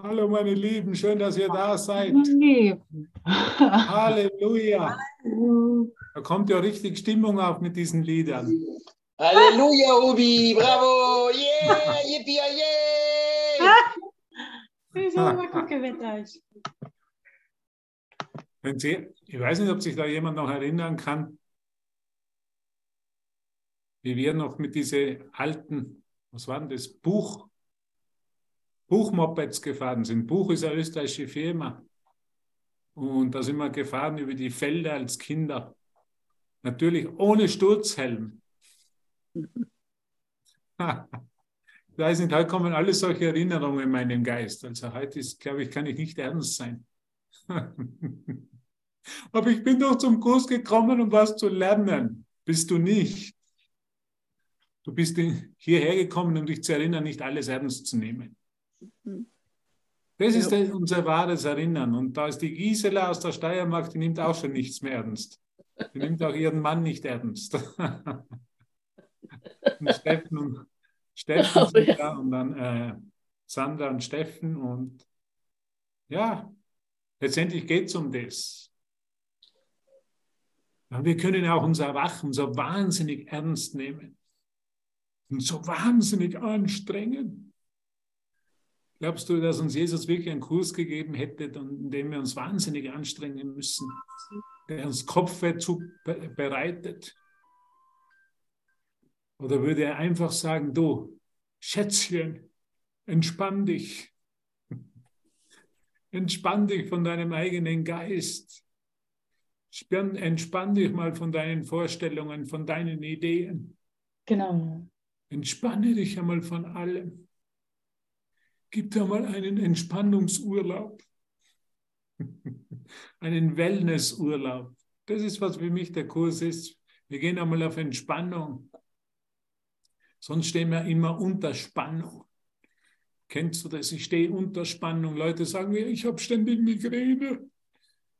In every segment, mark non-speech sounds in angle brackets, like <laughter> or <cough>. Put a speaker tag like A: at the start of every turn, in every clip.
A: Hallo meine Lieben, schön, dass ihr da seid. Halleluja. Da kommt ja richtig Stimmung auf mit diesen Liedern.
B: Halleluja, Obi, bravo, yeah, yippie, yeah. <laughs>
A: Wenn Sie, ich weiß nicht, ob sich da jemand noch erinnern kann, wie wir noch mit diesen alten, was war denn das, Buch, Buchmopeds gefahren sind. Buch ist eine österreichische Firma. Und da sind wir gefahren über die Felder als Kinder. Natürlich ohne Sturzhelm. <laughs> Ich weiß nicht, heute kommen alle solche Erinnerungen in meinen Geist. Also heute ist, glaube ich, kann ich nicht ernst sein. <laughs> Aber ich bin doch zum Kurs gekommen, um was zu lernen. Bist du nicht. Du bist hierher gekommen, um dich zu erinnern, nicht alles ernst zu nehmen. Das ist ja. unser wahres Erinnern. Und da ist die Gisela aus der Steiermark, die nimmt auch schon nichts mehr ernst. Die nimmt auch ihren Mann nicht ernst. <laughs> und Steffen und, Steffen oh, ja. da und dann äh, Sandra und Steffen. Und ja, letztendlich geht es um das. Und wir können auch unser Erwachen so wahnsinnig ernst nehmen und so wahnsinnig anstrengen. Glaubst du, dass uns Jesus wirklich einen Kurs gegeben hätte, in dem wir uns wahnsinnig anstrengen müssen, der uns Kopfweh bereitet? Oder würde er einfach sagen, du, Schätzchen, entspann dich. <laughs> Entspann dich von deinem eigenen Geist. Entspann dich mal von deinen Vorstellungen, von deinen Ideen.
C: Genau.
A: Entspanne dich einmal von allem. Gib dir mal einen Entspannungsurlaub, <laughs> einen Wellnessurlaub. Das ist, was für mich der Kurs ist. Wir gehen einmal auf Entspannung. Sonst stehen wir immer unter Spannung. Kennst du das? Ich stehe unter Spannung. Leute sagen mir, ich habe ständig Migräne.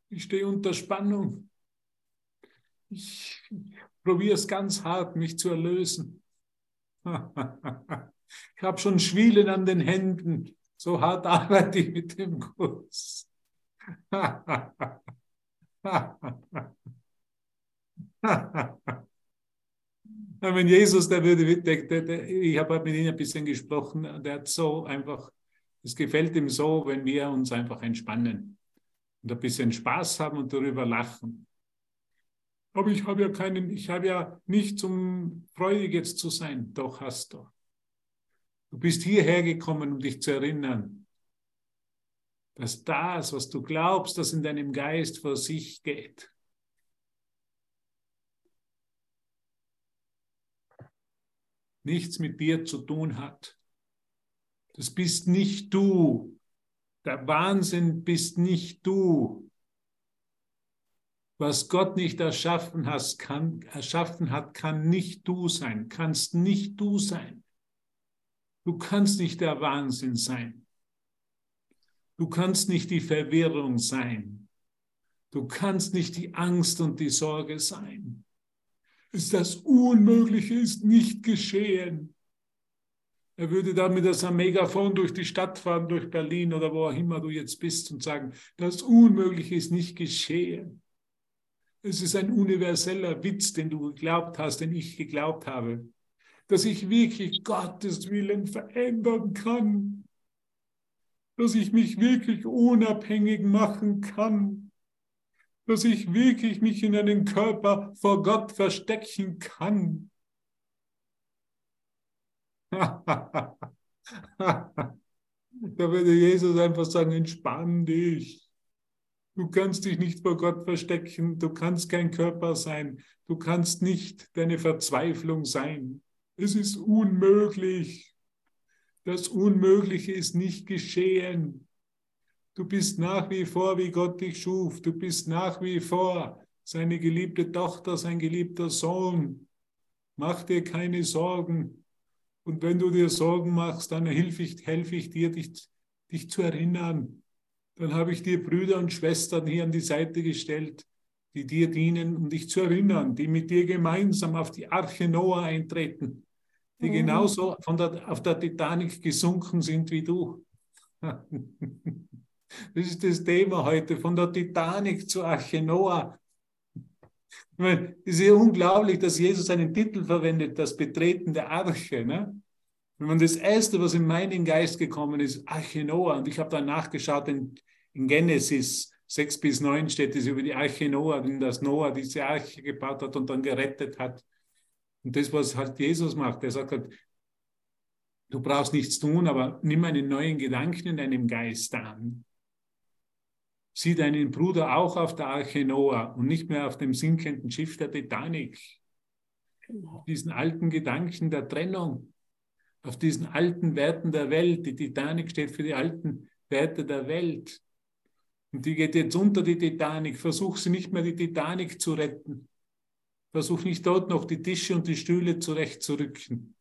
A: Ich stehe unter Spannung. Ich probiere es ganz hart, mich zu erlösen. <laughs> Ich habe schon Schwielen an den Händen. So hart arbeite ich mit dem Kurs. <laughs> Wenn Jesus, der würde, der, der, der, ich habe mit ihm ein bisschen gesprochen, der hat so einfach, es gefällt ihm so, wenn wir uns einfach entspannen und ein bisschen Spaß haben und darüber lachen. Aber ich habe ja keinen, ich habe ja nicht zum freudig jetzt zu sein. Doch hast du. Du bist hierher gekommen, um dich zu erinnern, dass das, was du glaubst, das in deinem Geist vor sich geht, nichts mit dir zu tun hat. Das bist nicht du. Der Wahnsinn bist nicht du. Was Gott nicht erschaffen, hast, kann, erschaffen hat, kann nicht du sein, kannst nicht du sein. Du kannst nicht der Wahnsinn sein. Du kannst nicht die Verwirrung sein. Du kannst nicht die Angst und die Sorge sein. Das Unmögliche ist nicht geschehen. Er würde dann mit seinem Megafon durch die Stadt fahren, durch Berlin oder wo auch immer du jetzt bist und sagen, das Unmögliche ist nicht geschehen. Es ist ein universeller Witz, den du geglaubt hast, den ich geglaubt habe dass ich wirklich Gottes Willen verändern kann, dass ich mich wirklich unabhängig machen kann, dass ich wirklich mich in einen Körper vor Gott verstecken kann. <laughs> da würde Jesus einfach sagen, entspann dich. Du kannst dich nicht vor Gott verstecken, du kannst kein Körper sein, du kannst nicht deine Verzweiflung sein. Es ist unmöglich. Das Unmögliche ist nicht geschehen. Du bist nach wie vor, wie Gott dich schuf. Du bist nach wie vor seine geliebte Tochter, sein geliebter Sohn. Mach dir keine Sorgen. Und wenn du dir Sorgen machst, dann helfe ich, helfe ich dir, dich, dich zu erinnern. Dann habe ich dir Brüder und Schwestern hier an die Seite gestellt, die dir dienen, um dich zu erinnern, die mit dir gemeinsam auf die Arche Noah eintreten die mhm. genauso von der, auf der Titanic gesunken sind wie du. <laughs> Das ist das Thema heute, von der Titanic zu Arche Noah. Ich meine, es ist ja unglaublich, dass Jesus einen Titel verwendet, das Betreten der Arche. Ne? Wenn man das Erste, was in meinen Geist gekommen ist, Arche Noah, und ich habe dann nachgeschaut, in, in Genesis 6 bis 9 steht es über die Arche Noah, in das Noah diese Arche gebaut hat und dann gerettet hat. Und das, was halt Jesus macht, er sagt halt, du brauchst nichts tun, aber nimm einen neuen Gedanken in deinem Geist an sieh deinen Bruder auch auf der Arche Noah und nicht mehr auf dem sinkenden Schiff der Titanic. Genau. Diesen alten Gedanken der Trennung, auf diesen alten Werten der Welt. Die Titanic steht für die alten Werte der Welt. Und die geht jetzt unter die Titanic. Versuch sie nicht mehr die Titanic zu retten. Versuch nicht dort noch die Tische und die Stühle zurechtzurücken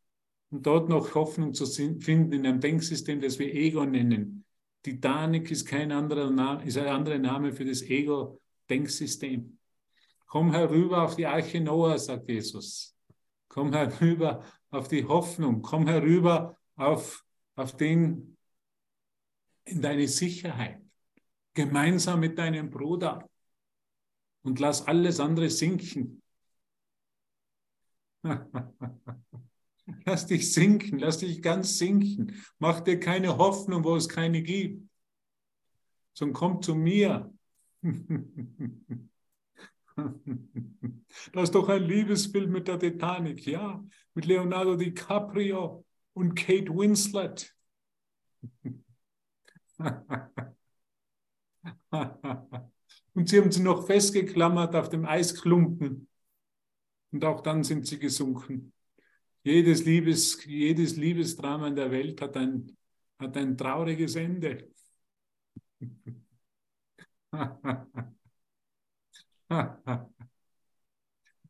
A: und dort noch Hoffnung zu finden in einem Denksystem, das wir Ego nennen. Titanic ist kein anderer Name, ist ein anderer Name für das Ego-Denksystem. Komm herüber auf die Arche Noah, sagt Jesus. Komm herüber auf die Hoffnung. Komm herüber auf, auf den, in deine Sicherheit. Gemeinsam mit deinem Bruder. Und lass alles andere sinken. <laughs> Lass dich sinken, lass dich ganz sinken. Mach dir keine Hoffnung, wo es keine gibt, sondern komm zu mir. <laughs> Das ist doch ein Liebesbild mit der Titanic, ja, mit Leonardo DiCaprio und Kate Winslet. <laughs> Und sie haben sie noch festgeklammert auf dem Eisklumpen. Und auch dann sind sie gesunken. Jedes, Liebes, jedes Liebesdrama in der Welt hat ein, hat ein trauriges Ende. <laughs>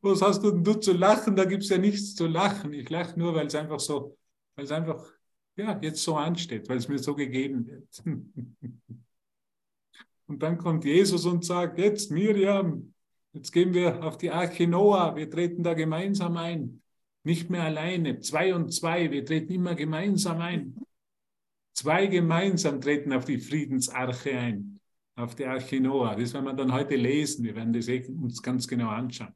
A: Was hast du denn du zu lachen? Da gibt es ja nichts zu lachen. Ich lache nur, weil es einfach so, weil es einfach ja, jetzt so ansteht, weil es mir so gegeben wird. <laughs> Und dann kommt Jesus und sagt, jetzt Miriam, jetzt gehen wir auf die Arche Noah, wir treten da gemeinsam ein. Nicht mehr alleine, zwei und zwei, wir treten immer gemeinsam ein. Zwei gemeinsam treten auf die Friedensarche ein, auf die Arche Noah. Das werden wir dann heute lesen, wir werden das eh uns ganz genau anschauen.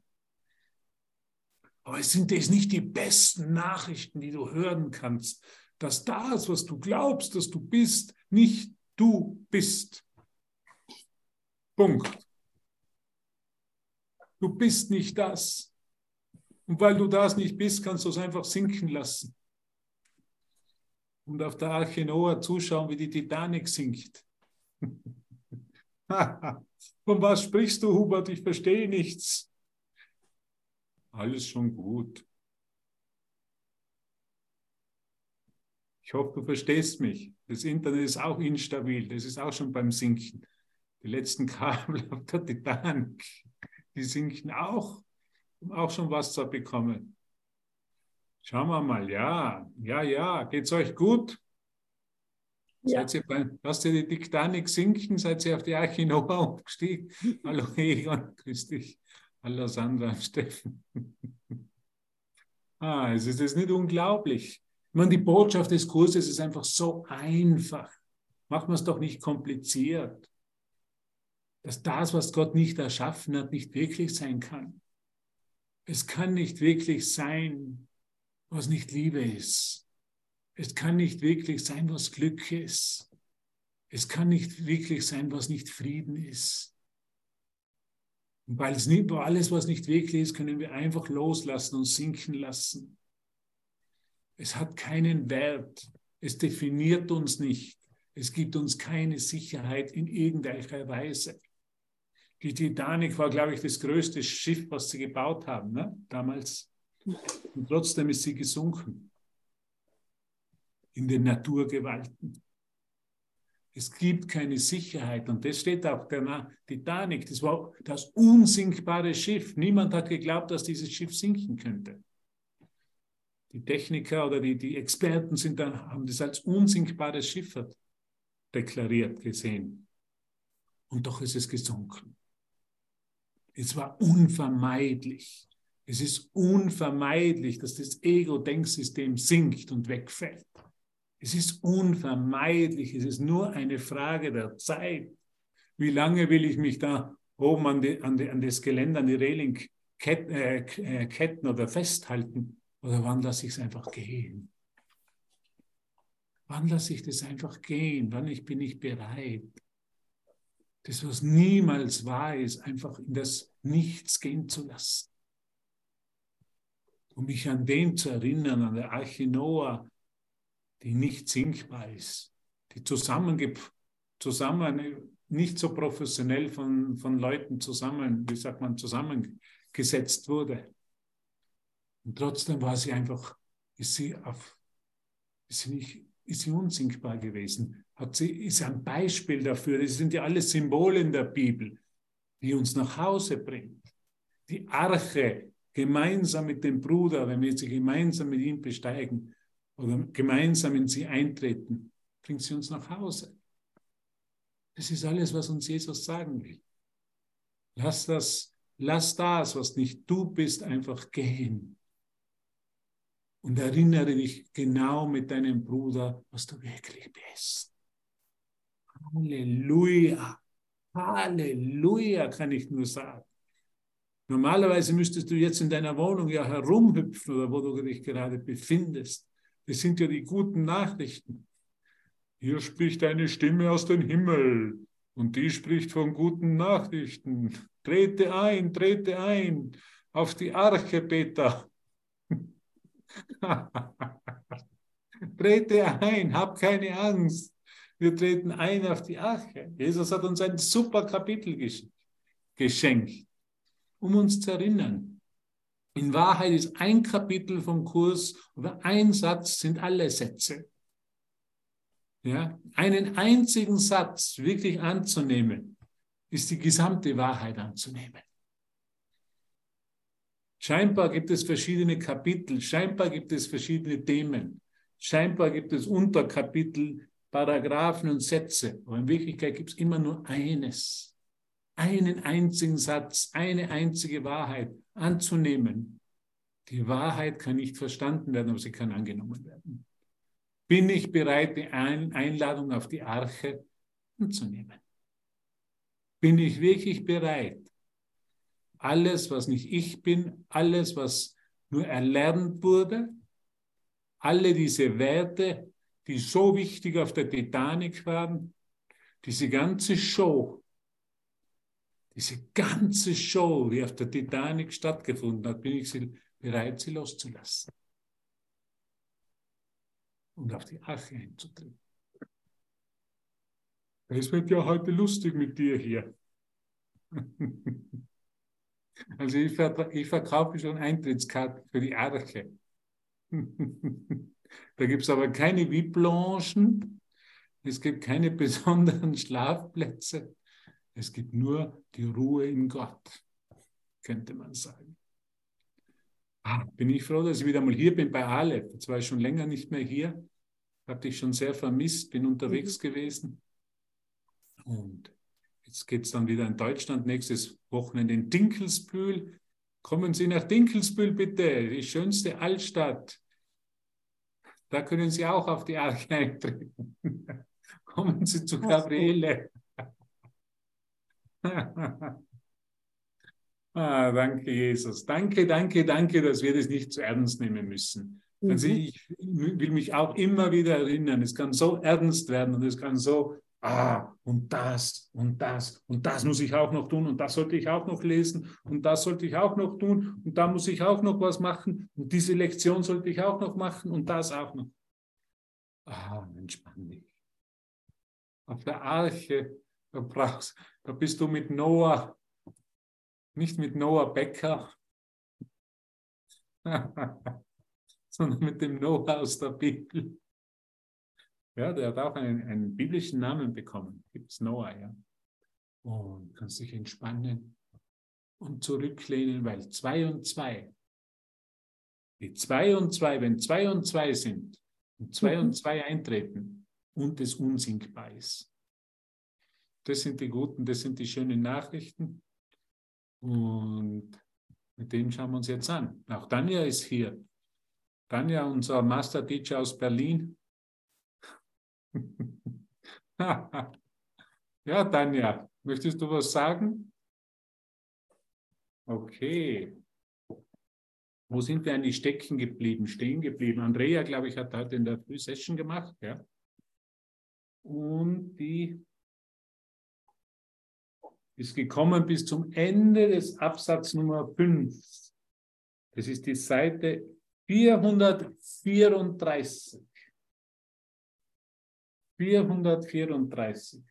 A: Aber es sind das nicht die besten Nachrichten, die du hören kannst, dass das, was du glaubst, dass du bist, nicht du bist. Punkt. Du bist nicht das. Und weil du das nicht bist, kannst du es einfach sinken lassen. Und auf der Arche Noah zuschauen, wie die Titanic sinkt. <laughs> Von was sprichst du, Hubert? Ich verstehe nichts. Alles schon gut. Ich hoffe, du verstehst mich. Das Internet ist auch instabil. Das ist auch schon beim Sinken. Die letzten Kabel <laughs> auf der Titanic, die sinken auch um auch schon was zu bekommen. Schauen wir mal, ja, ja, ja, geht es euch gut? Ja. Seid ihr bei, lasst ihr die Titanic sinken? Seid ihr auf die Arche Noah umgestiegen? <laughs> Hallo Egon, grüß dich. Hallo Sandra, <laughs> Steffen. ah, es ist das nicht unglaublich. Ich meine, die Botschaft des Kurses ist einfach so einfach. Machen wir es doch nicht kompliziert. Dass das, was Gott nicht erschaffen hat, nicht wirklich sein kann. Es kann nicht wirklich sein, was nicht Liebe ist. Es kann nicht wirklich sein, was Glück ist. Es kann nicht wirklich sein, was nicht Frieden ist. Und weil es nicht, alles, was nicht wirklich ist, können wir einfach loslassen und sinken lassen. Es hat keinen Wert. Es definiert uns nicht. Es gibt uns keine Sicherheit in irgendeiner Weise. Die Titanic war, glaube ich, das größte Schiff, was sie gebaut haben, ne? damals. Und trotzdem ist sie gesunken in den Naturgewalten. Es gibt keine Sicherheit und das steht auf der Titanic. Das war das unsinkbare Schiff. Niemand hat geglaubt, dass dieses Schiff sinken könnte. Die Techniker oder die, die Experten sind dann, haben das als unsinkbares Schiff deklariert gesehen. Und doch ist es gesunken. Es war unvermeidlich. Es ist unvermeidlich, dass das Ego-Denksystem sinkt und wegfällt. Es ist unvermeidlich, es ist nur eine Frage der Zeit. Wie lange will ich mich da oben an, die, an, die, an das Geländer, an die Reling ketten, äh, äh, ketten oder festhalten? Oder wann lasse ich es einfach gehen? Wann lasse ich das einfach gehen? Wann ich, bin ich bereit? Das, was niemals wahr ist, einfach in das Nichts gehen zu lassen. Um mich an den zu erinnern, an der Arche Noah, die nicht sinkbar ist, die zusammen, zusammen nicht so professionell von, von Leuten zusammen, wie sagt man, zusammengesetzt wurde. Und trotzdem war sie einfach, ist sie auf, ist sie nicht, ist sie unsinkbar gewesen. Hat sie, ist ein Beispiel dafür. Das sind ja alle Symbole in der Bibel, die uns nach Hause bringt. Die Arche gemeinsam mit dem Bruder, wenn wir sie gemeinsam mit ihm besteigen oder gemeinsam in sie eintreten, bringt sie uns nach Hause. Das ist alles, was uns Jesus sagen will. Lass das, lass das, was nicht du bist, einfach gehen. Und erinnere dich genau mit deinem Bruder, was du wirklich bist. Halleluja. Halleluja, kann ich nur sagen. Normalerweise müsstest du jetzt in deiner Wohnung ja herumhüpfen oder wo du dich gerade befindest. Das sind ja die guten Nachrichten. Hier spricht eine Stimme aus dem Himmel und die spricht von guten Nachrichten. Trete ein, trete ein auf die Arche, Peter. <laughs> Trete ein, hab keine Angst. Wir treten ein auf die Arche. Jesus hat uns ein super Kapitel geschenkt, um uns zu erinnern. In Wahrheit ist ein Kapitel vom Kurs oder ein Satz sind alle Sätze. Ja, einen einzigen Satz wirklich anzunehmen, ist die gesamte Wahrheit anzunehmen. Scheinbar gibt es verschiedene Kapitel, scheinbar gibt es verschiedene Themen, scheinbar gibt es Unterkapitel, Paragraphen und Sätze, aber in Wirklichkeit gibt es immer nur eines, einen einzigen Satz, eine einzige Wahrheit anzunehmen. Die Wahrheit kann nicht verstanden werden, aber sie kann angenommen werden. Bin ich bereit, die Einladung auf die Arche anzunehmen? Bin ich wirklich bereit, alles, was nicht ich bin, alles, was nur erlernt wurde, alle diese Werte, die so wichtig auf der Titanic waren, diese ganze Show, diese ganze Show, die auf der Titanic stattgefunden hat, bin ich bereit, sie loszulassen und auf die Arche einzutreten. Es wird ja heute lustig mit dir hier. <laughs> Also ich, ich verkaufe schon Eintrittskarten für die Arche. <laughs> Da gibt es aber keine VIP-Loungen, es gibt keine <laughs> besonderen Schlafplätze, es gibt nur die Ruhe in Gott, könnte man sagen. Ah, bin ich froh, dass ich wieder mal hier bin bei Aleph. Jetzt war ich schon länger nicht mehr hier, habe dich schon sehr vermisst, bin unterwegs mhm. gewesen. Und Jetzt geht es dann wieder in Deutschland, nächstes Wochenende in Dinkelsbühl. Kommen Sie nach Dinkelsbühl bitte, die schönste Altstadt. Da können Sie auch auf die Arche <laughs> eintreten. Kommen Sie zu Gabriele. <laughs> ah, danke, Jesus. Danke, danke, danke, dass wir das nicht zu ernst nehmen müssen. Also ich will mich auch immer wieder erinnern, es kann so ernst werden und es kann so ah, und das und das und das muss ich auch noch tun und das sollte ich auch noch lesen und das sollte ich auch noch tun und da muss ich auch noch was machen und diese Lektion sollte ich auch noch machen und das auch noch. Ah, entspann dich. Auf der Arche, da, brauchst, da bist du mit Noah, nicht mit Noah Becker, <laughs> sondern mit dem Noah aus der Bibel. Ja, der hat auch einen, einen biblischen Namen bekommen. Gibt es Noah, ja. Und kannst dich entspannen und zurücklehnen, weil zwei und zwei, die zwei und zwei, wenn zwei und zwei sind und zwei mhm. und zwei eintreten und es unsinkbar ist. Das sind die guten, das sind die schönen Nachrichten. Und mit dem schauen wir uns jetzt an. Auch Tanja ist hier. Tanja, unser Master Teacher aus Berlin, <laughs> ja, Tanja, möchtest du was sagen? Okay. Wo sind wir eigentlich stecken geblieben, stehen geblieben? Andrea, glaube ich, hat heute in der Frühsession gemacht, ja. Und die ist gekommen bis zum Ende des Absatz Nummer 5. Das ist die Seite 434. 434.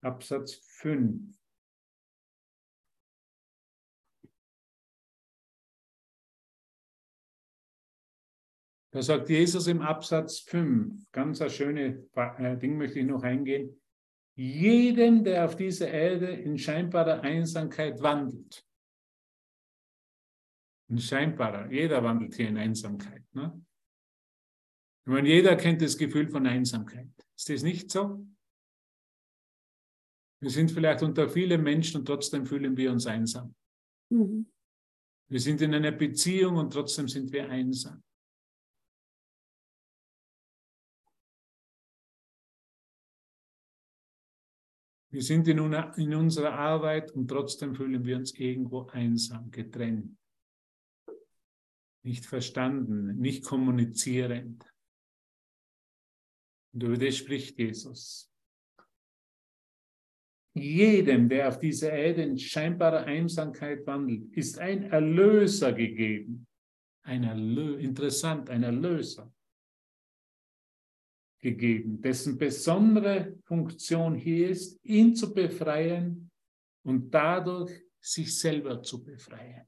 A: Absatz 5. Da sagt Jesus im Absatz 5, ganz ein schönes äh, Ding möchte ich noch eingehen. Jeden, der auf dieser Erde in scheinbarer Einsamkeit wandelt. In scheinbarer, jeder wandelt hier in Einsamkeit. Ne? Ich meine, jeder kennt das Gefühl von Einsamkeit. Ist das nicht so? Wir sind vielleicht unter vielen Menschen und trotzdem fühlen wir uns einsam. Mhm. Wir sind in einer Beziehung und trotzdem sind wir einsam. Wir sind in, una, in unserer Arbeit und trotzdem fühlen wir uns irgendwo einsam, getrennt, nicht verstanden, nicht kommunizierend. Über das spricht Jesus. Jedem, der auf dieser Erde in scheinbarer Einsamkeit wandelt, ist ein Erlöser gegeben. Ein Erlö interessant, ein Erlöser gegeben, dessen besondere Funktion hier ist, ihn zu befreien und dadurch sich selber zu befreien.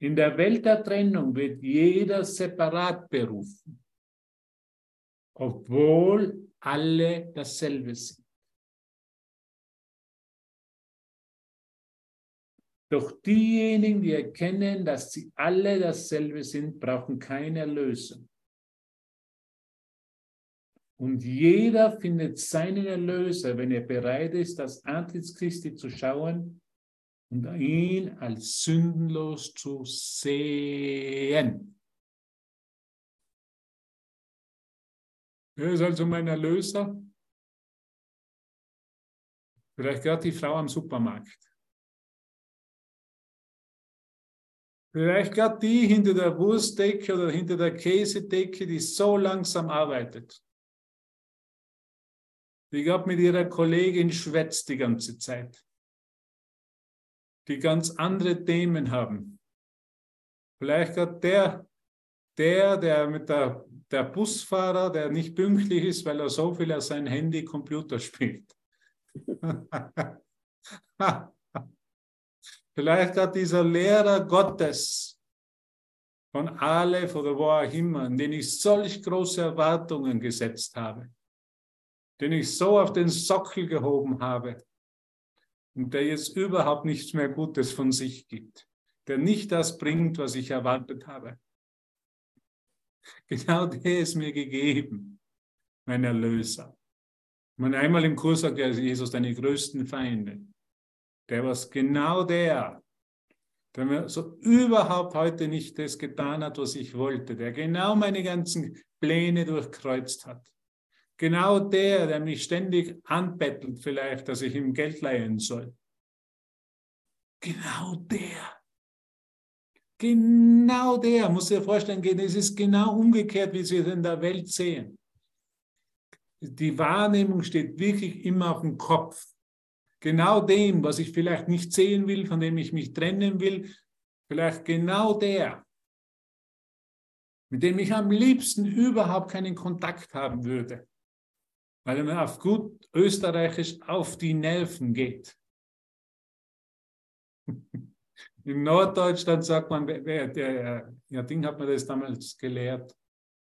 A: In der Welt der Trennung wird jeder separat berufen, obwohl alle dasselbe sind. Doch diejenigen, die erkennen, dass sie alle dasselbe sind, brauchen keine Erlösung. Und jeder findet seinen Erlöser, wenn er bereit ist, das Antlitz Christi zu schauen und ihn als sündenlos zu sehen. Er ist also mein Erlöser. Vielleicht gerade die Frau am Supermarkt. Vielleicht gerade die hinter der Wurstdecke oder hinter der Käsedecke, die so langsam arbeitet. Die gerade mit ihrer Kollegin schwätzt die ganze Zeit. Die ganz andere Themen haben. Vielleicht gerade der, der, der mit der, der Busfahrer, der nicht pünktlich ist, weil er so viel auf sein Handy Computer spielt. <laughs> Vielleicht gerade dieser Lehrer Gottes von Aleph oder wo auch immer, in den ich solch große Erwartungen gesetzt habe den ich so auf den Sockel gehoben habe und der jetzt überhaupt nichts mehr Gutes von sich gibt, der nicht das bringt, was ich erwartet habe. <laughs> Genau der ist mir gegeben, mein Erlöser. Man einmal im Kurs sagt ja Jesus, deine größten Feinde. Der war genau der, der mir so überhaupt heute nicht das getan hat, was ich wollte, der genau meine ganzen Pläne durchkreuzt hat. Genau der, der mich ständig anbettelt, vielleicht, dass ich ihm Geld leihen soll. Genau der. Genau der, muss dir vorstellen, es ist genau umgekehrt, wie Sie es in der Welt sehen. Die Wahrnehmung steht wirklich immer auf dem Kopf. Genau dem, was ich vielleicht nicht sehen will, von dem ich mich trennen will, vielleicht genau der, mit dem ich am liebsten überhaupt keinen Kontakt haben würde weil er mir auf gut österreichisch auf die Nerven geht. <laughs> In Norddeutschland sagt man, wer, der, ja, Ding hat mir das damals gelehrt.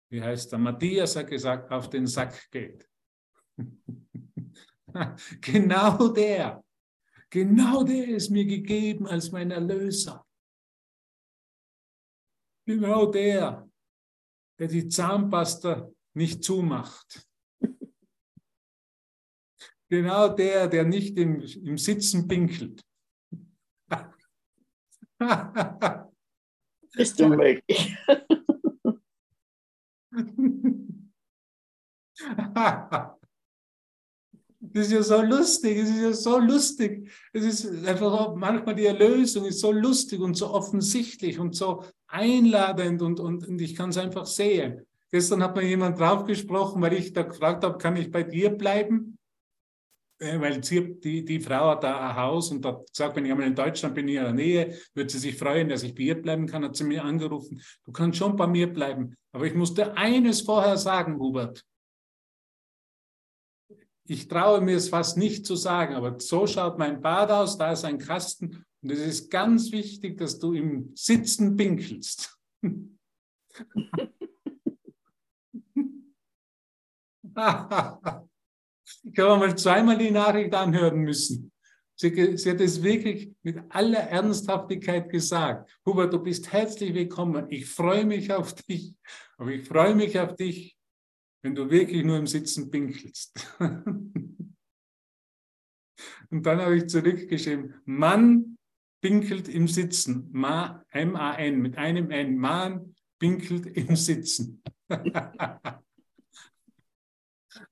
A: Wie heißt der? Matthias hat gesagt, auf den Sack geht. <laughs> genau der, genau der ist mir gegeben als mein Erlöser. Genau der, der die Zahnpasta nicht zumacht. <laughs> Genau der, der nicht im, im Sitzen pinkelt.
D: Ist unmöglich.
A: Das <laughs> ist ja so lustig, es ist ja so lustig. Es ist einfach manchmal die Erlösung ist so lustig und so offensichtlich und so einladend und, und, und ich kann es einfach sehen. Gestern hat mir jemand draufgesprochen, weil ich da gefragt habe, kann ich bei dir bleiben? Äh, weil sie, die, die Frau hat da ein Haus und hat gesagt, wenn ich einmal in Deutschland bin, in ihrer Nähe, würde sie sich freuen, dass ich bei ihr bleiben kann, hat sie mir angerufen. Du kannst schon bei mir bleiben. Aber ich musste eines vorher sagen, Hubert ich traue mir es fast nicht zu sagen, aber so schaut mein Bad aus, da ist ein Kasten und es ist ganz wichtig, dass du im Sitzen pinkelst. <laughs> <laughs> ich habe mal zweimal die Nachricht anhören müssen. Sie, sie, hat es wirklich mit aller Ernsthaftigkeit gesagt. Hubert, du bist herzlich willkommen. Ich freue mich auf dich, aber ich freue mich auf dich, wenn du wirklich nur im Sitzen pinkelst. <laughs> Und dann habe ich zurückgeschrieben, Mann pinkelt im Sitzen. M-A-N, mit einem N. Mann pinkelt im Sitzen. <laughs>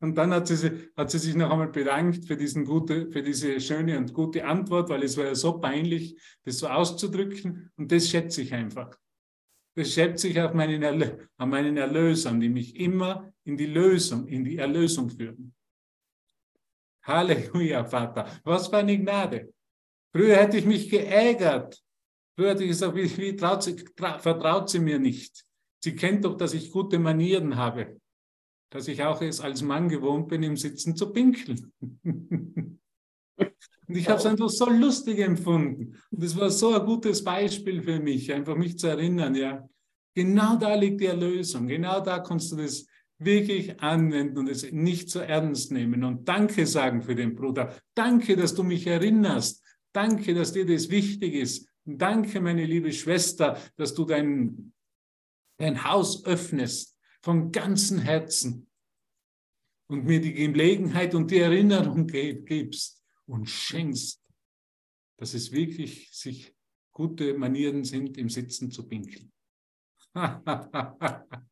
A: Und dann hat sie, hat sie sich noch einmal bedankt für, diesen gute, für diese schöne und gute Antwort, weil es war ja so peinlich, das so auszudrücken. Und das schätze ich einfach. Das schätze ich auf meinen, Erlö an meinen Erlösern, die mich immer in die Lösung, in die Erlösung führen. Halleluja, Vater. Was für eine Gnade. Früher hätte ich mich geärgert. Früher hätte ich gesagt, wie, wie sie, tra vertraut sie mir nicht. Sie kennt doch, dass ich gute Manieren habe. Dass ich auch es als Mann gewohnt bin, im Sitzen zu pinkeln. <laughs> Und ich habe es einfach so lustig empfunden. Und das war so ein gutes Beispiel für mich, einfach mich zu erinnern, ja. Genau da liegt die Erlösung. Genau da kannst du das wirklich anwenden und es nicht so ernst nehmen und Danke sagen für den Bruder. Danke, dass du mich erinnerst. Danke, dass dir das wichtig ist. danke, meine liebe Schwester, dass du dein, dein Haus öffnest von ganzem Herzen und mir die Gelegenheit und die Erinnerung gibst und schenkst, dass es wirklich sich gute Manieren sind, im Sitzen zu pinkeln. <laughs>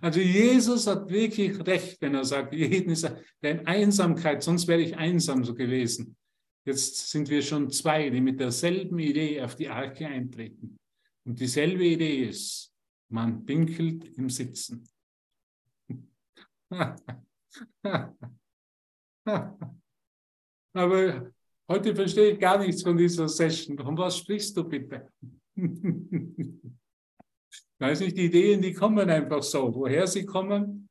A: Also Jesus hat wirklich recht, wenn er sagt, jeden ist in Einsamkeit, sonst wäre ich einsam so gewesen. Jetzt sind wir schon zwei, die mit derselben Idee auf die Arche eintreten. Und dieselbe Idee ist, man pinkelt im Sitzen. <laughs> Aber heute verstehe ich gar nichts von dieser Session. Von was sprichst du bitte? <laughs> Weiß nicht, die Ideen, die kommen einfach so. Woher sie kommen?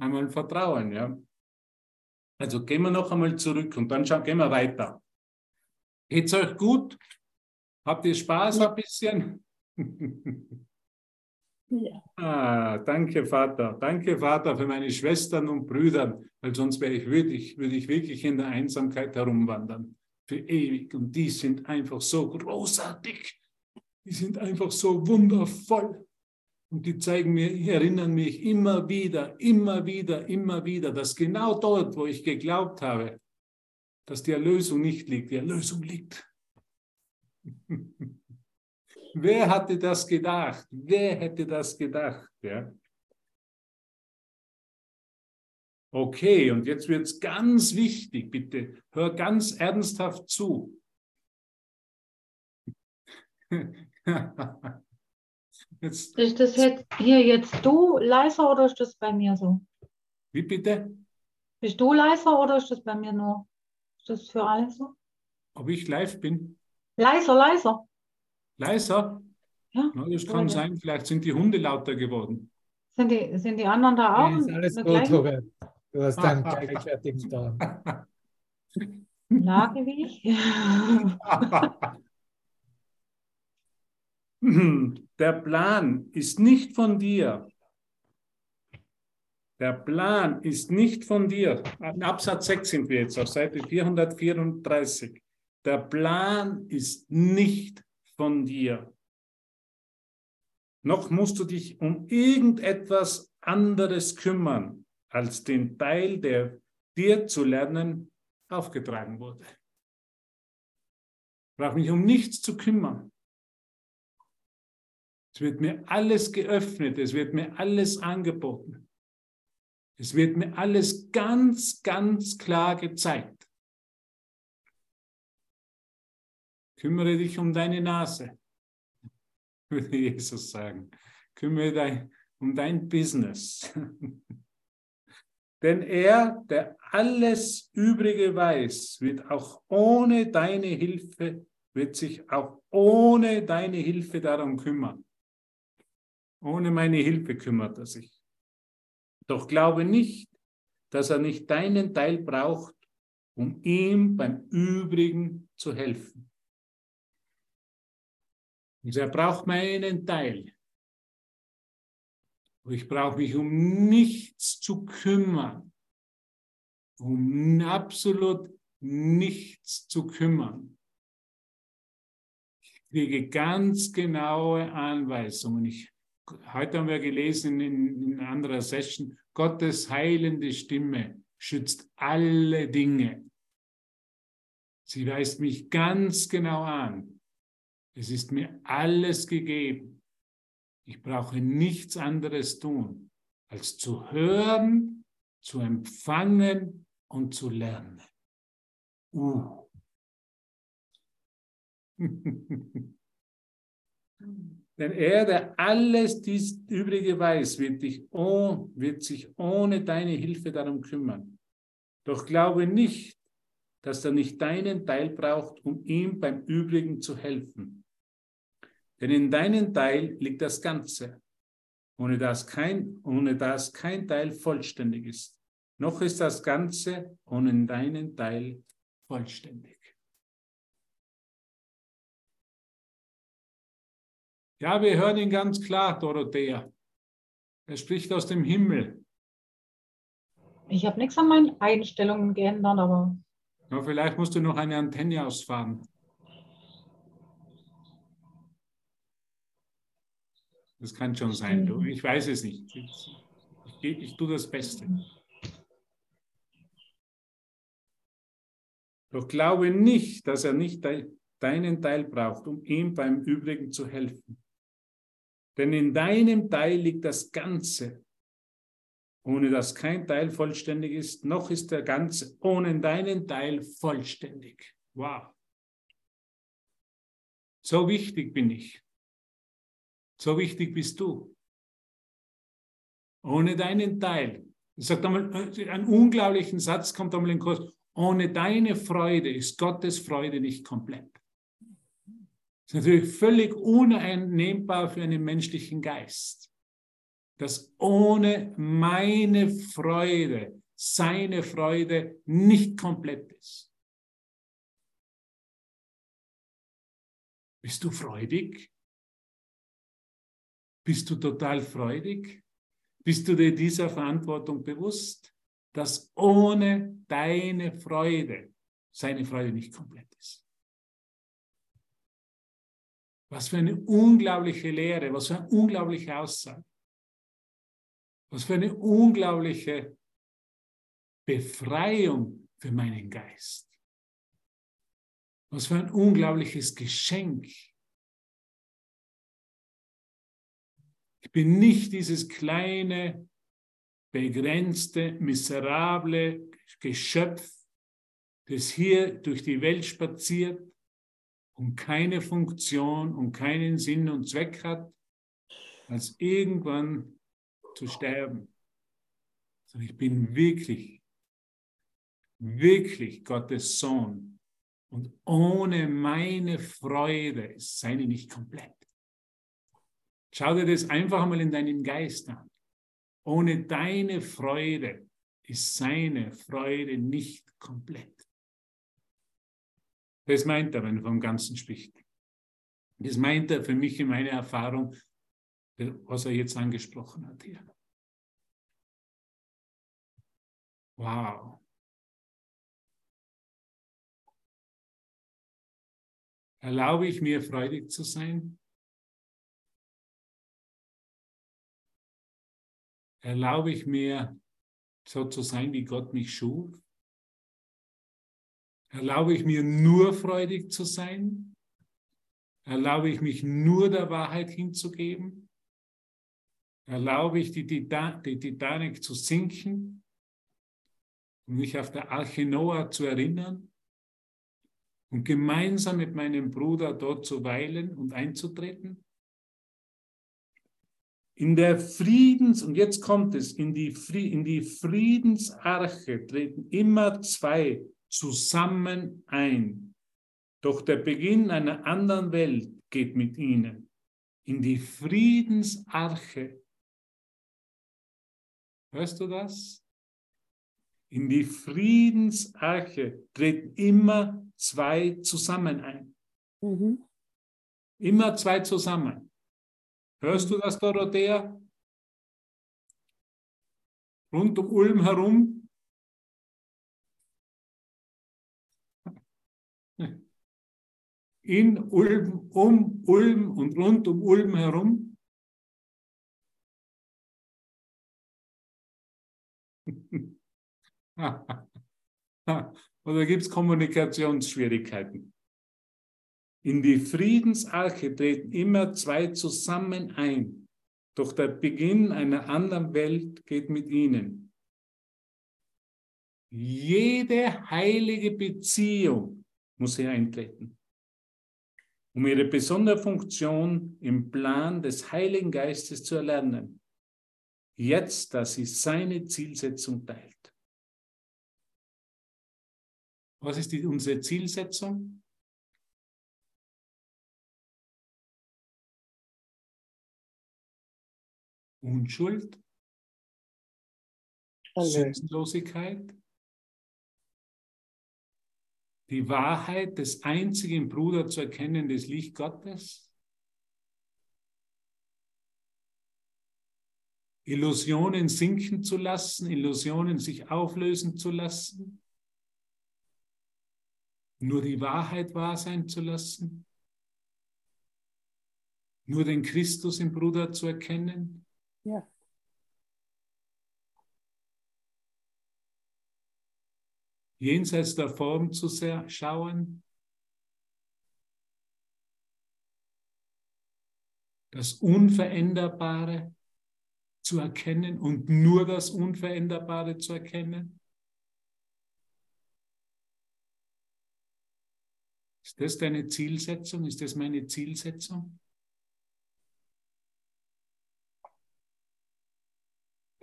A: Einmal Vertrauen, ja. Also gehen wir noch einmal zurück und dann schauen, gehen wir weiter. Geht's euch gut? Habt ihr Spaß ein bisschen? <laughs>
D: Ja.
A: Ah, danke, Vater. Danke, Vater, für meine Schwestern und Brüder, weil sonst wäre ich wirklich, würde ich wirklich in der Einsamkeit herumwandern. Für ewig. Und die sind einfach so großartig die sind einfach so wundervoll. Und die zeigen mir, erinnern mich immer wieder, immer wieder, immer wieder, dass genau dort, wo ich geglaubt habe, dass die Erlösung nicht liegt, die Erlösung liegt. <laughs> Wer hatte das gedacht? Wer hätte das gedacht? Ja? Okay, und jetzt wird es ganz wichtig, bitte, hör ganz ernsthaft zu. <laughs>
C: jetzt, ist das jetzt hier jetzt du leiser oder ist das bei mir so?
A: Wie bitte?
C: Bist du leiser oder ist das bei mir nur? Ist das für alle so?
A: Ob ich live bin?
C: Leiser, leiser.
A: Leiser?
C: Ja.
A: Na, das kann sein, vielleicht sind die Hunde lauter geworden.
C: Sind die, sind die anderen da auch?
E: Nee, ist alles gut, Robert. Du hast einen <laughs> gleichwertigen Ton.
C: Lage wie ich.
A: Der Plan ist nicht von dir. Der Plan ist nicht von dir. In Absatz 6 sind wir jetzt auf Seite 434. Der Plan ist nicht von dir. Noch musst du dich um irgendetwas anderes kümmern, als den Teil, der dir zu lernen aufgetragen wurde. Ich brauche mich um nichts zu kümmern. Es wird mir alles geöffnet, es wird mir alles angeboten. Es wird mir alles ganz, ganz klar gezeigt. Kümmere dich um deine Nase, <laughs> würde Jesus sagen. Kümmere dich um dein Business. <laughs> Denn er, der alles Übrige weiß, wird auch ohne deine Hilfe, wird sich auch ohne deine Hilfe darum kümmern. Ohne meine Hilfe kümmert er sich. Doch glaube nicht, dass er nicht deinen Teil braucht, um ihm beim Übrigen zu helfen. Und er braucht meinen Teil. Ich brauche mich um nichts zu kümmern, um absolut nichts zu kümmern. Ich kriege ganz genaue Anweisungen. Ich, heute haben wir gelesen in, in anderer Session, Gottes heilende Stimme schützt alle Dinge. Sie weist mich ganz genau an. Es ist mir alles gegeben. Ich brauche nichts anderes tun, als zu hören, zu empfangen und zu lernen. Uh. <laughs> Denn er, der alles dies Übrige weiß, wird, dich oh, wird sich ohne deine Hilfe darum kümmern. Doch glaube nicht, dass er nicht deinen Teil braucht, um ihm beim Übrigen zu helfen. Denn in deinem Teil liegt das Ganze, ohne dass kein, ohne dass kein Teil vollständig ist. Noch ist das Ganze ohne deinen Teil vollständig. Ja, wir hören ihn ganz klar, Dorothea. Er spricht aus dem Himmel.
C: Ich habe nichts an meinen Einstellungen geändert, aber.
A: Ja, vielleicht musst du noch eine Antenne ausfahren. Das kann schon sein. Du, ich weiß es nicht. Ich, ich, ich tue das Beste. Doch glaube nicht, dass er nicht deinen Teil braucht, um ihm beim Übrigen zu helfen. Denn in deinem Teil liegt das Ganze, ohne dass kein Teil vollständig ist, noch ist der Ganze ohne deinen Teil vollständig. Wow. So wichtig bin ich. So wichtig bist du. Ohne deinen Teil. Ich sage einmal, äh, einen unglaublichen Satz kommt einmal in den Kurs. Ohne deine Freude ist Gottes Freude nicht komplett. Das ist natürlich völlig uneinnehmbar für einen menschlichen Geist. Dass ohne meine Freude seine Freude nicht komplett ist. Bist du freudig? Bist du total freudig? Bist du dir dieser Verantwortung bewusst, dass ohne deine Freude seine Freude nicht komplett ist? Was für eine unglaubliche Lehre, was für eine unglaubliche Aussage. Was für eine unglaubliche Befreiung für meinen Geist. Was für ein unglaubliches Geschenk bin nicht dieses kleine, begrenzte, miserable Geschöpf, das hier durch die Welt spaziert und keine Funktion und keinen Sinn und Zweck hat, als irgendwann zu sterben. Sondern ich bin wirklich, wirklich Gottes Sohn. Und ohne meine Freude ist seine nicht komplett. Schau dir das einfach mal in deinen Geist an. Ohne deine Freude ist seine Freude nicht komplett. Das meint er, wenn er vom Ganzen spricht. Das meint er für mich in meiner Erfahrung, was er jetzt angesprochen hat hier. Wow. Erlaube ich mir freudig zu sein? Erlaube ich mir, so zu sein, wie Gott mich schuf? Erlaube ich mir nur freudig zu sein? Erlaube ich mich nur der Wahrheit hinzugeben? Erlaube ich die, Titanic zu sinken um mich auf der Arche Noah zu erinnern und gemeinsam mit meinem Bruder dort zu weilen und einzutreten? In der Friedens, und jetzt kommt es, in die, in die Friedensarche treten immer zwei zusammen ein. Doch der Beginn einer anderen Welt geht mit ihnen. In die Friedensarche. Hörst du das? In die Friedensarche treten immer zwei zusammen ein. Mhm. Immer zwei zusammen. Hörst du das, Dorothea? Rund um Ulm herum? In Ulm, um Ulm und rund um Ulm herum? <laughs> Oder gibt es Kommunikationsschwierigkeiten? In die Friedensarche treten immer zwei zusammen ein, doch der Beginn einer anderen Welt geht mit ihnen. Jede heilige Beziehung muss hier eintreten, um ihre besondere Funktion im Plan des Heiligen Geistes zu erlernen. Jetzt, da sie seine Zielsetzung teilt. Was ist die, unsere Zielsetzung? Unschuld, Sinnlosigkeit, die Wahrheit des einzigen Bruder zu erkennen, des Licht Gottes, Illusionen sinken zu lassen, Illusionen sich auflösen zu lassen, nur die Wahrheit wahr sein zu lassen, nur den Christus im Bruder zu erkennen. Ja. Jenseits der Form zu schauen, das Unveränderbare zu erkennen und nur das Unveränderbare zu erkennen. Ist das deine Zielsetzung? Ist das meine Zielsetzung?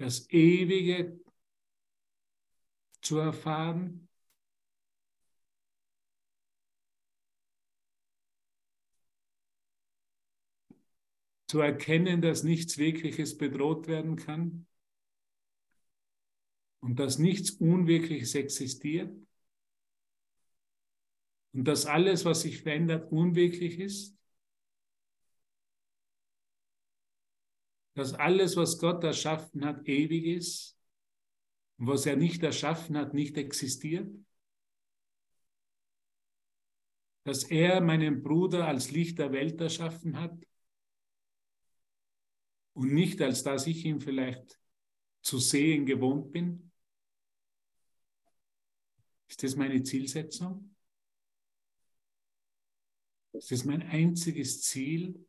A: Das Ewige zu erfahren? Zu erkennen, dass nichts Wirkliches bedroht werden kann? Und dass nichts Unwirkliches existiert? und dass alles, was sich verändert, unwirklich ist? Dass alles, was Gott erschaffen hat, ewig ist und was er nicht erschaffen hat, nicht existiert? Dass er meinen Bruder als Licht der Welt erschaffen hat und nicht als dass ich ihn vielleicht zu sehen gewohnt bin? Ist das meine Zielsetzung? Ist mein einziges Ziel.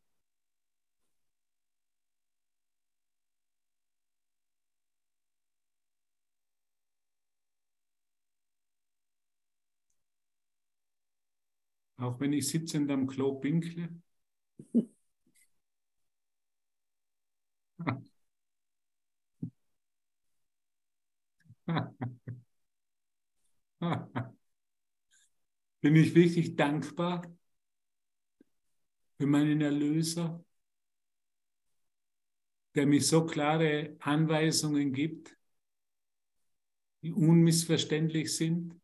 A: Auch wenn ich sitzend am Klo pinkle. Bin ich wirklich dankbar für meinen Erlöser, der mir so klare Anweisungen gibt, die unmissverständlich sind.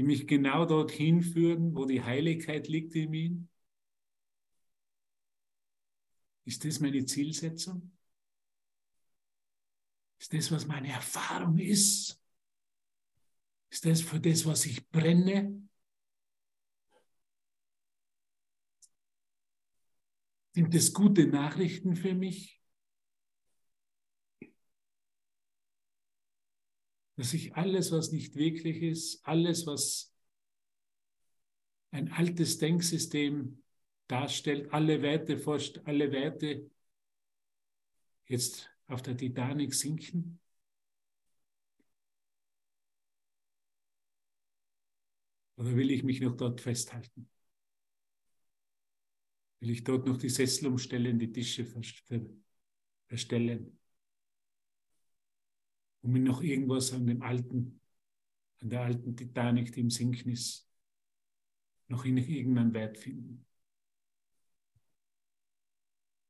A: Die mich genau dorthin führen, wo die Heiligkeit liegt in mir? Ist das meine Zielsetzung? Ist das, was meine Erfahrung ist? Ist das für das, was ich brenne? Sind das gute Nachrichten für mich? Dass ich alles, was nicht wirklich ist, alles, was ein altes Denksystem darstellt, alle Werte, alle Werte jetzt auf der Titanic sinken? Oder will ich mich noch dort festhalten? Will ich dort noch die Sessel umstellen, die Tische verstellen? Und mir noch irgendwas an dem alten, an der alten Titanic, die im Sinken ist, noch in irgendeinen Wert finden?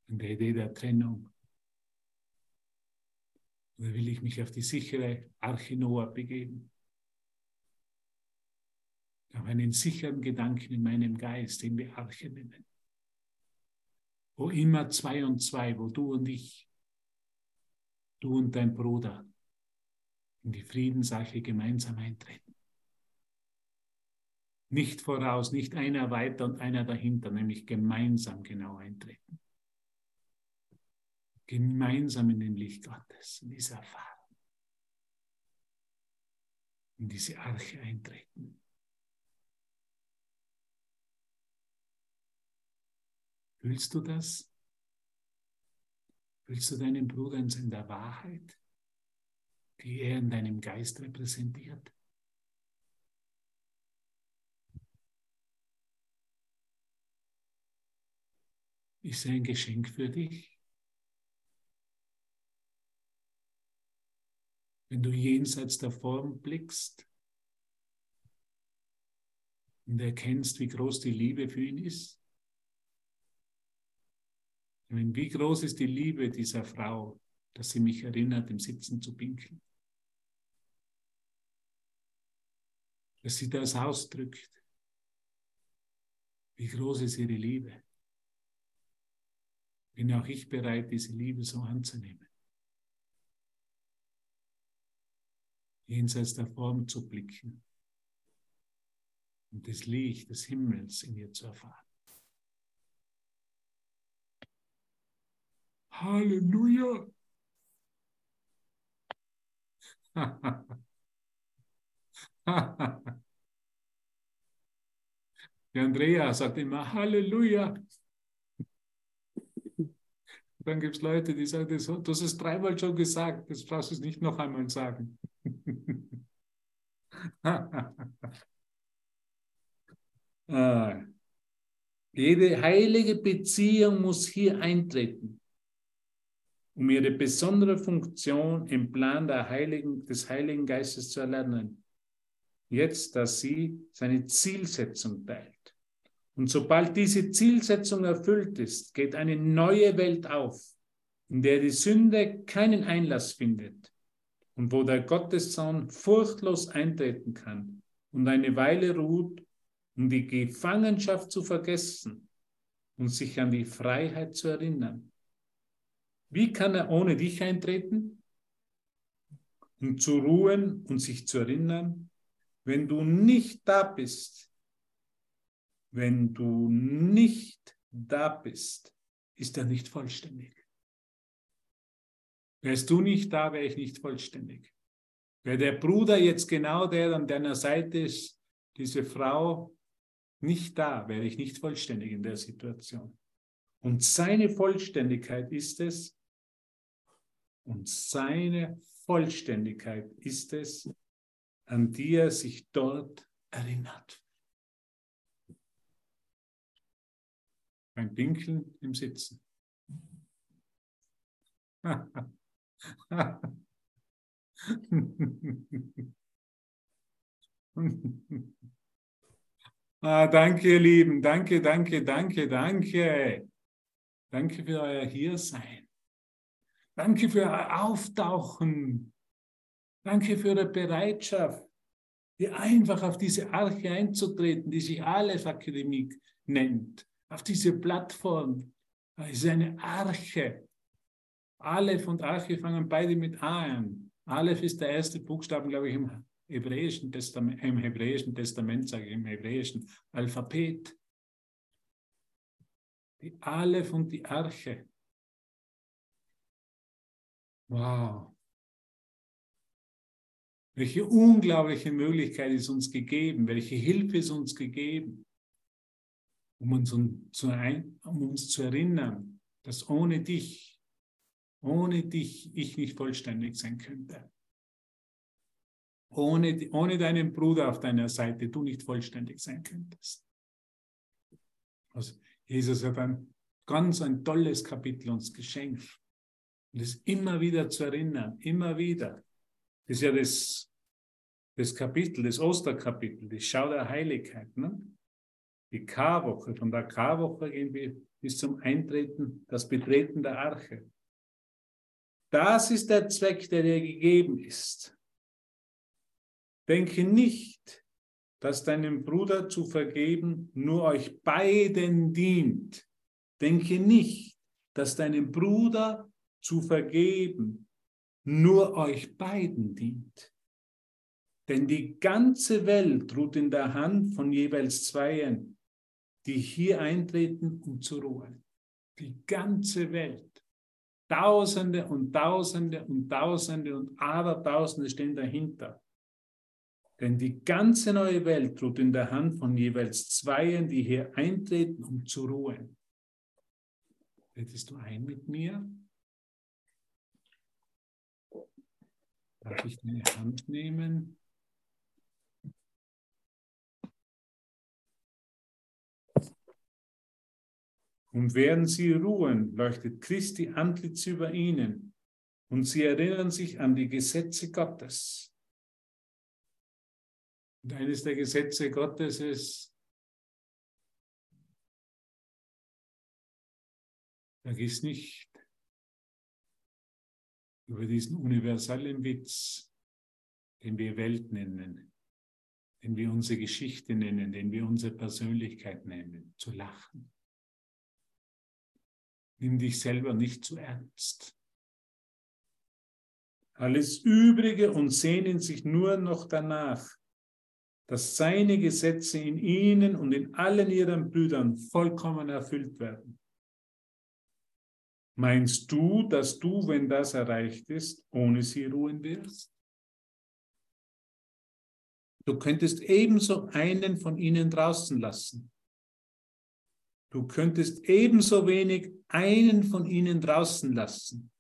A: An der Idee der Trennung. Oder will ich mich auf die sichere Arche Noah begeben? Habe einen sicheren Gedanken in meinem Geist, den wir Arche nennen. Wo immer zwei und zwei, wo du und ich, du und dein Bruder in die Friedensarche gemeinsam eintreten. Nicht voraus, nicht einer weiter und einer dahinter, nämlich gemeinsam genau eintreten. Gemeinsam in den Licht Gottes, in diese Erfahrung, in diese Arche eintreten. Fühlst du das? Fühlst du deinen Bruder in der Wahrheit, die er in deinem Geist repräsentiert? Ist er ein Geschenk für dich? Wenn du jenseits der Form blickst und erkennst, wie groß die Liebe für ihn ist? Wie groß ist die Liebe dieser Frau, dass sie mich erinnert, im Sitzen zu pinkeln? Dass sie das ausdrückt. Wie groß ist ihre Liebe? Bin auch ich bereit, diese Liebe so anzunehmen? Jenseits der Form zu blicken und das Licht des Himmels in ihr zu erfahren. Halleluja. <laughs> <laughs> Die Andrea sagt immer Halleluja. Dann gibt es Leute, die sagen, das, du hast dreimal schon gesagt, das brauchst du nicht noch einmal sagen. <laughs> ah. Jede heilige Beziehung muss hier eintreten um ihre besondere Funktion im Plan Heiligen, des Heiligen Geistes zu erlernen. Jetzt, dass sie seine Zielsetzung teilt. Und sobald diese Zielsetzung erfüllt ist, geht eine neue Welt auf, in der die Sünde keinen Einlass findet und wo der Gottessohn furchtlos eintreten kann und eine Weile ruht, um die Gefangenschaft zu vergessen und sich an die Freiheit zu erinnern. Wie kann er ohne dich eintreten? Um zu ruhen und sich zu erinnern, wenn du nicht da bist, wenn du nicht da bist, ist er nicht vollständig. Wärst du nicht da, wäre ich nicht vollständig. Wäre der Bruder jetzt genau der an deiner Seite ist, diese Frau nicht da, wäre ich nicht vollständig in der Situation. Und seine Vollständigkeit ist es, und seine Vollständigkeit ist es, an die er sich dort erinnert. Beim Pinkeln im Sitzen. <laughs> ah, danke, ihr Lieben. Danke, danke, danke, danke. Danke für euer Hiersein. Danke für euer Auftauchen. Danke für eure Bereitschaft, hier einfach auf diese Arche einzutreten, die sich Aleph Akademie nennt. Auf diese Plattform. Es ist eine Arche. Aleph und Arche fangen beide mit A an. Aleph ist der erste Buchstabe, glaube ich, im hebräischen Testament, im hebräischen Testament, sage ich, im hebräischen Alphabet. Die Aleph und die Arche. Wow. Welche unglaubliche Möglichkeit ist uns gegeben? Welche Hilfe ist uns gegeben? Um uns, zu, um uns zu erinnern, dass ohne dich, ohne dich ich nicht vollständig sein könnte. Ohne, ohne deinen Bruder auf deiner Seite du nicht vollständig sein könntest. Also Jesus hat ein ganz ein tolles Kapitel uns geschenkt. Und es immer wieder zu erinnern, immer wieder. Das ist ja das, das Kapitel, das Osterkapitel, die Schau der Heiligkeit. Ne? Die Karwoche, von der Karwoche gehen wir bis zum Eintreten, das Betreten der Arche. Das ist der Zweck, der dir gegeben ist. Denke nicht, dass deinem Bruder zu vergeben nur euch beiden dient. Denke nicht, dass deinem Bruder zu vergeben nur euch beiden dient. Denn die ganze Welt ruht in der Hand von jeweils Zweien, die hier eintreten, um zu ruhen. Die ganze Welt. Tausende und Tausende und Tausende und Abertausende stehen dahinter. Denn die ganze neue Welt ruht in der Hand von jeweils Zweien, die hier eintreten, um zu ruhen. Redest du ein mit mir? Darf ich deine Hand nehmen? Und während sie ruhen, leuchtet Christi Antlitz über ihnen und sie erinnern sich an die Gesetze Gottes. Und eines der Gesetze Gottes ist, vergiss nicht, über diesen universellen Witz, den wir Welt nennen, den wir unsere Geschichte nennen, den wir unsere Persönlichkeit nennen, zu lachen. Nimm dich selber nicht zu ernst. Alles Übrige und sehnen sich nur noch danach, dass seine Gesetze in ihnen und in allen ihren Brüdern vollkommen erfüllt werden. Meinst du, dass du, wenn das erreicht ist, ohne sie ruhen wirst? Du könntest ebenso einen von ihnen draußen lassen. Du könntest ebenso wenig einen von ihnen draußen lassen,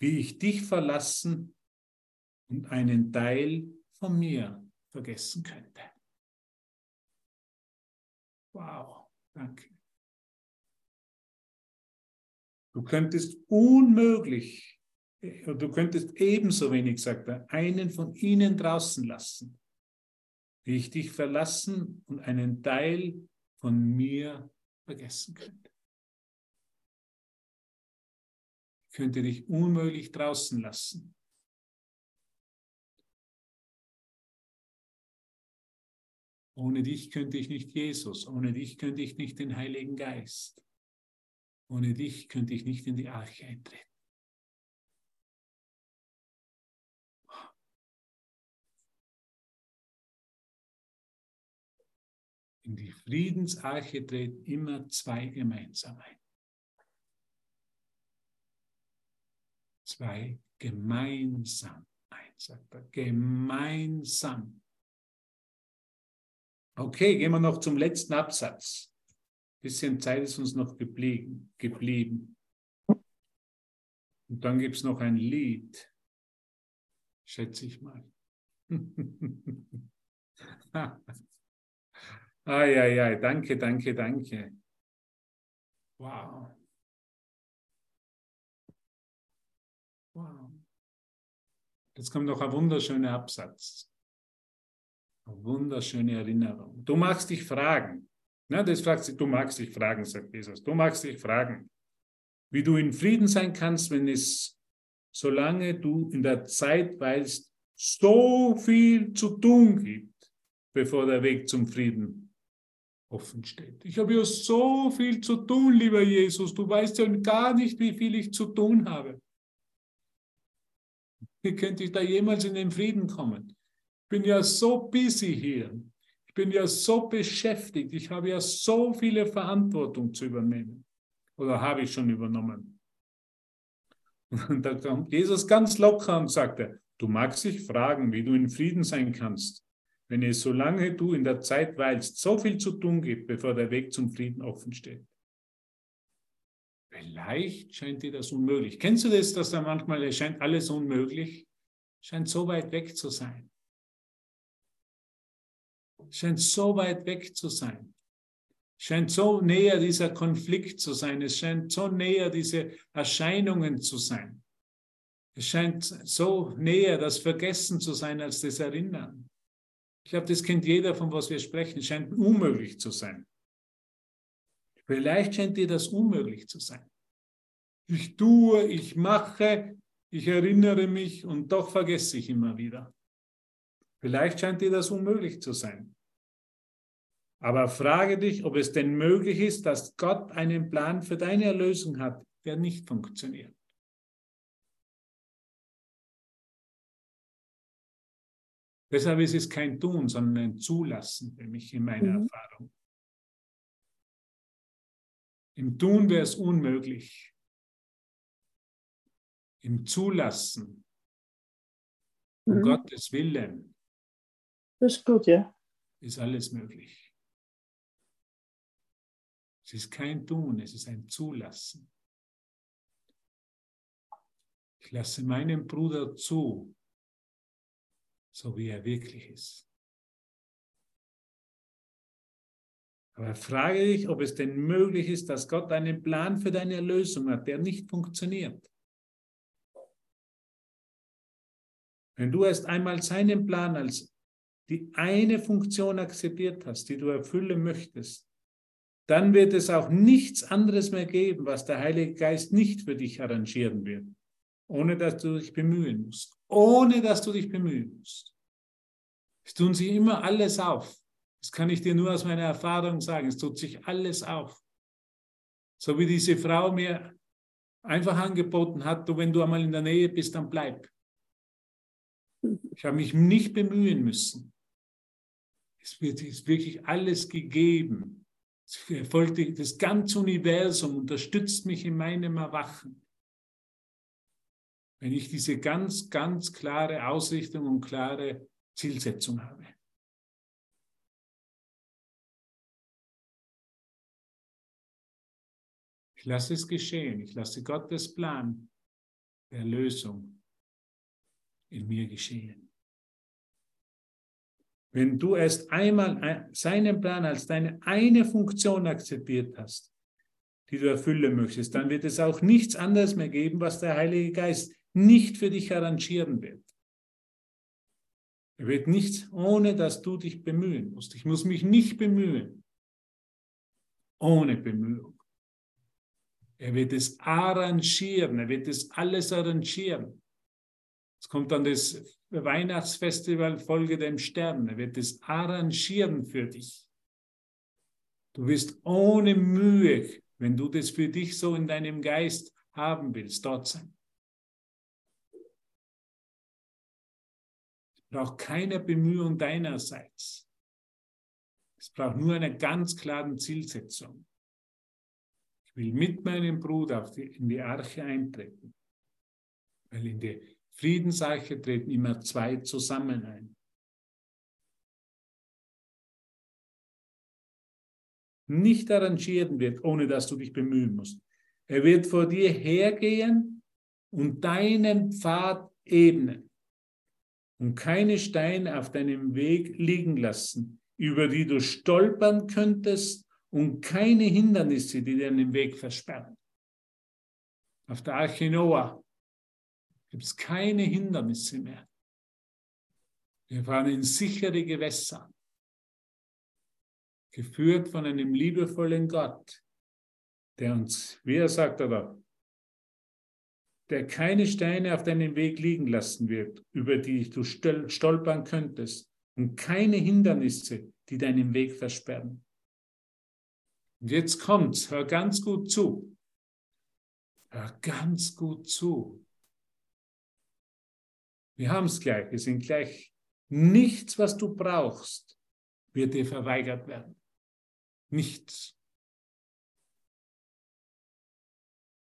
A: wie ich dich verlassen und einen Teil von mir vergessen könnte. Wow, danke. Du könntest unmöglich, du könntest ebenso wenig, sagt er, einen von ihnen draußen lassen, wie ich dich verlassen und einen Teil von mir vergessen könnte. Ich könnte dich unmöglich draußen lassen. Ohne dich könnte ich nicht Jesus, ohne dich könnte ich nicht den Heiligen Geist. Ohne dich könnte ich nicht in die Arche eintreten. In die Friedensarche treten immer zwei gemeinsam ein. Zwei gemeinsam ein, sagt er. Gemeinsam. Okay, gehen wir noch zum letzten Absatz bisschen Zeit ist uns noch geblieben. Und dann gibt es noch ein Lied, schätze ich mal. <laughs> Eieiei, danke, danke, danke. Wow. Wow. Jetzt kommt noch ein wunderschöner Absatz. Eine wunderschöne Erinnerung. Du machst dich Fragen. Na, das fragt sich, du magst dich fragen, sagt Jesus. Du magst dich fragen, wie du in Frieden sein kannst, wenn es, solange du in der Zeit weißt, so viel zu tun gibt, bevor der Weg zum Frieden offen steht. Ich habe ja so viel zu tun, lieber Jesus. Du weißt ja gar nicht, wie viel ich zu tun habe. Wie könnte ich da jemals in den Frieden kommen? Ich bin ja so busy hier. Ich bin ja so beschäftigt, ich habe ja so viele Verantwortung zu übernehmen. Oder habe ich schon übernommen? Und da kommt Jesus ganz locker und sagte, Du magst dich fragen, wie du in Frieden sein kannst, wenn es solange du in der Zeit weilst, so viel zu tun gibt, bevor der Weg zum Frieden offen steht. Vielleicht scheint dir das unmöglich. Kennst du das, dass da manchmal erscheint alles unmöglich? Scheint so weit weg zu sein. Scheint so weit weg zu sein. Scheint so näher dieser Konflikt zu sein. Es scheint so näher diese Erscheinungen zu sein. Es scheint so näher das Vergessen zu sein als das Erinnern. Ich glaube, das kennt jeder, von was wir sprechen. Es scheint unmöglich zu sein. Vielleicht scheint dir das unmöglich zu sein. Ich tue, ich mache, ich erinnere mich und doch vergesse ich immer wieder. Vielleicht scheint dir das unmöglich zu sein. Aber frage dich, ob es denn möglich ist, dass Gott einen Plan für deine Erlösung hat, der nicht funktioniert. Deshalb ist es kein Tun, sondern ein Zulassen für mich in meiner mhm. Erfahrung. Im Tun wäre es unmöglich. Im Zulassen, um mhm. Gottes Willen,
C: das ist gut, ja.
A: Ist alles möglich. Es ist kein Tun, es ist ein Zulassen. Ich lasse meinen Bruder zu, so wie er wirklich ist. Aber frage dich, ob es denn möglich ist, dass Gott einen Plan für deine Erlösung hat, der nicht funktioniert. Wenn du erst einmal seinen Plan als die eine Funktion akzeptiert hast, die du erfüllen möchtest, dann wird es auch nichts anderes mehr geben, was der Heilige Geist nicht für dich arrangieren wird, ohne dass du dich bemühen musst, ohne dass du dich bemühen musst. Es tun sich immer alles auf. Das kann ich dir nur aus meiner Erfahrung sagen. Es tut sich alles auf. So wie diese Frau mir einfach angeboten hat, du, wenn du einmal in der Nähe bist, dann bleib. Ich habe mich nicht bemühen müssen. Es wird es wirklich alles gegeben. Das ganze Universum unterstützt mich in meinem Erwachen. Wenn ich diese ganz, ganz klare Ausrichtung und klare Zielsetzung habe. Ich lasse es geschehen. Ich lasse Gottes Plan der Lösung in mir geschehen. Wenn du erst einmal seinen Plan als deine eine Funktion akzeptiert hast, die du erfüllen möchtest, dann wird es auch nichts anderes mehr geben, was der Heilige Geist nicht für dich arrangieren wird. Er wird nichts, ohne dass du dich bemühen musst. Ich muss mich nicht bemühen. Ohne Bemühung. Er wird es arrangieren, er wird es alles arrangieren. Es kommt dann das Weihnachtsfestival Folge dem Stern. Er wird es arrangieren für dich. Du wirst ohne Mühe, wenn du das für dich so in deinem Geist haben willst, dort sein. Es braucht keine Bemühung deinerseits. Es braucht nur eine ganz klare Zielsetzung will mit meinem Bruder die, in die Arche eintreten. Weil in die Friedensarche treten immer zwei zusammen ein. Nicht arrangieren wird, ohne dass du dich bemühen musst. Er wird vor dir hergehen und deinen Pfad ebnen und keine Steine auf deinem Weg liegen lassen, über die du stolpern könntest und keine Hindernisse, die dir den Weg versperren. Auf der Arche Noah gibt es keine Hindernisse mehr. Wir fahren in sichere Gewässer, geführt von einem liebevollen Gott, der uns, wie er sagt, aber der keine Steine auf deinem Weg liegen lassen wird, über die du stolpern könntest, und keine Hindernisse, die deinen Weg versperren. Und jetzt kommt's, hör ganz gut zu. Hör ganz gut zu. Wir haben es gleich, wir sind gleich. Nichts, was du brauchst, wird dir verweigert werden. Nichts.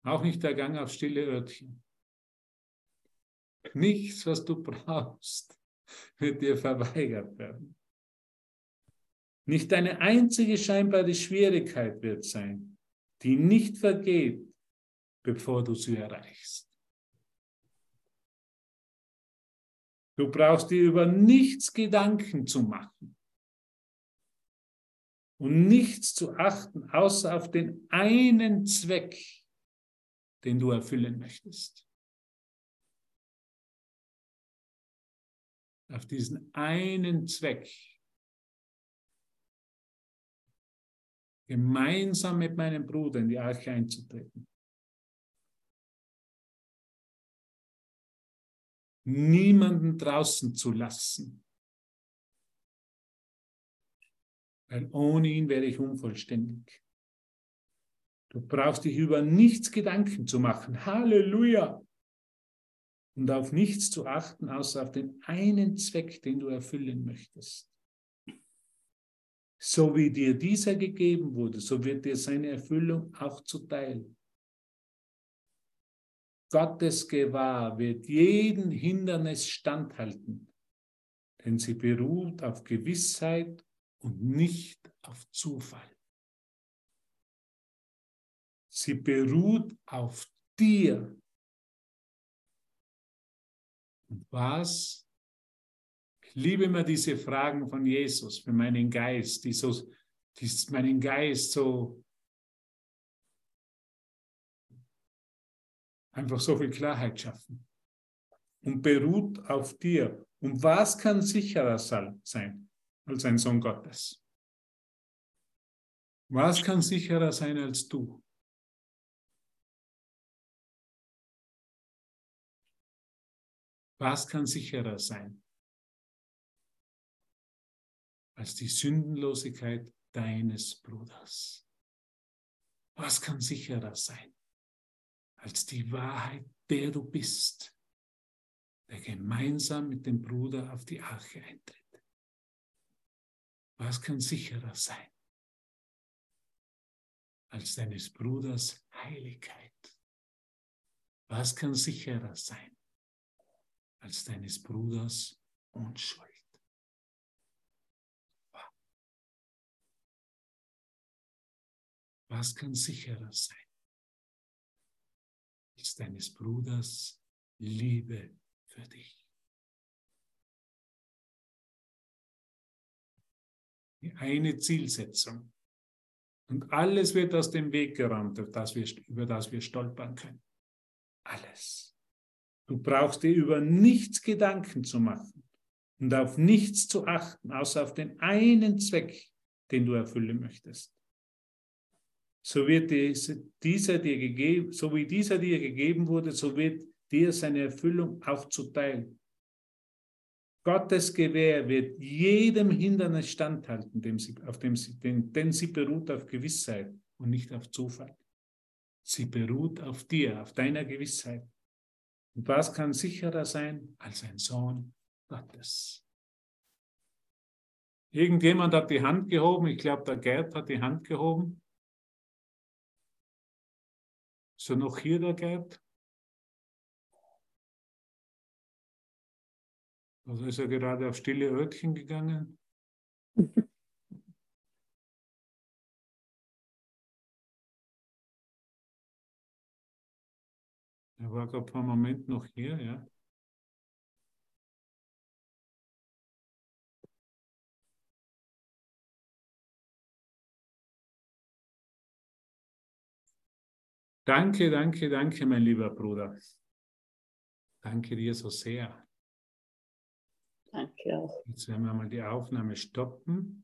A: Auch nicht der Gang auf stille Örtchen. Nichts, was du <laughs> brauchst, wird dir verweigert werden. Nicht eine einzige scheinbare Schwierigkeit wird sein, die nicht vergeht, bevor du sie erreichst. Du brauchst dir über nichts Gedanken zu machen und nichts zu achten, außer auf den einen Zweck, den du erfüllen möchtest. Auf diesen einen Zweck. Gemeinsam mit meinem Bruder in die Arche einzutreten. Niemanden draußen zu lassen. Weil ohne ihn wäre ich unvollständig. Du brauchst dich über nichts Gedanken zu machen. Halleluja! Und auf nichts zu achten, außer auf den einen Zweck, den du erfüllen möchtest. So wie dir dieser gegeben wurde, so wird dir seine Erfüllung auch zuteil. Gottes Gewahr wird jeden Hindernis standhalten, denn sie beruht auf Gewissheit und nicht auf Zufall. Sie beruht auf dir. Und was? Ich liebe immer diese Fragen von Jesus für meinen Geist, die, so, die meinen Geist so einfach so viel Klarheit schaffen. Und beruht auf dir. Und was kann sicherer sein als ein Sohn Gottes? Was kann sicherer sein als du? Was kann sicherer sein als die Sündenlosigkeit deines Bruders? Was kann sicherer sein als die Wahrheit, der du bist, der gemeinsam mit dem Bruder auf die Arche eintritt? Was kann sicherer sein als deines Bruders Heiligkeit? Was kann sicherer sein als deines Bruders Unschuld. Was kann sicherer sein als deines Bruders Liebe für dich? Die eine Zielsetzung. Und alles wird aus dem Weg geräumt, über das wir stolpern können. Alles. Du brauchst dir über nichts Gedanken zu machen und auf nichts zu achten, außer auf den einen Zweck, den du erfüllen möchtest. So wird dieser dir gegeben, so wie dieser dir gegeben wurde, so wird dir seine Erfüllung auch zuteil. Gottes Gewehr wird jedem Hindernis standhalten, dem sie, auf dem sie, denn, denn sie beruht auf Gewissheit und nicht auf Zufall. Sie beruht auf dir, auf deiner Gewissheit. Und was kann sicherer sein als ein Sohn Gottes? Irgendjemand hat die Hand gehoben. Ich glaube, der Gerd hat die Hand gehoben. Er noch hier, der Gerd? Also ist er gerade auf stille Örtchen gegangen? <laughs> Er war gerade vor einem Moment noch hier, ja. Danke, danke, danke, mein lieber Bruder. Danke dir so sehr.
C: Danke auch.
A: Jetzt werden wir mal die Aufnahme stoppen.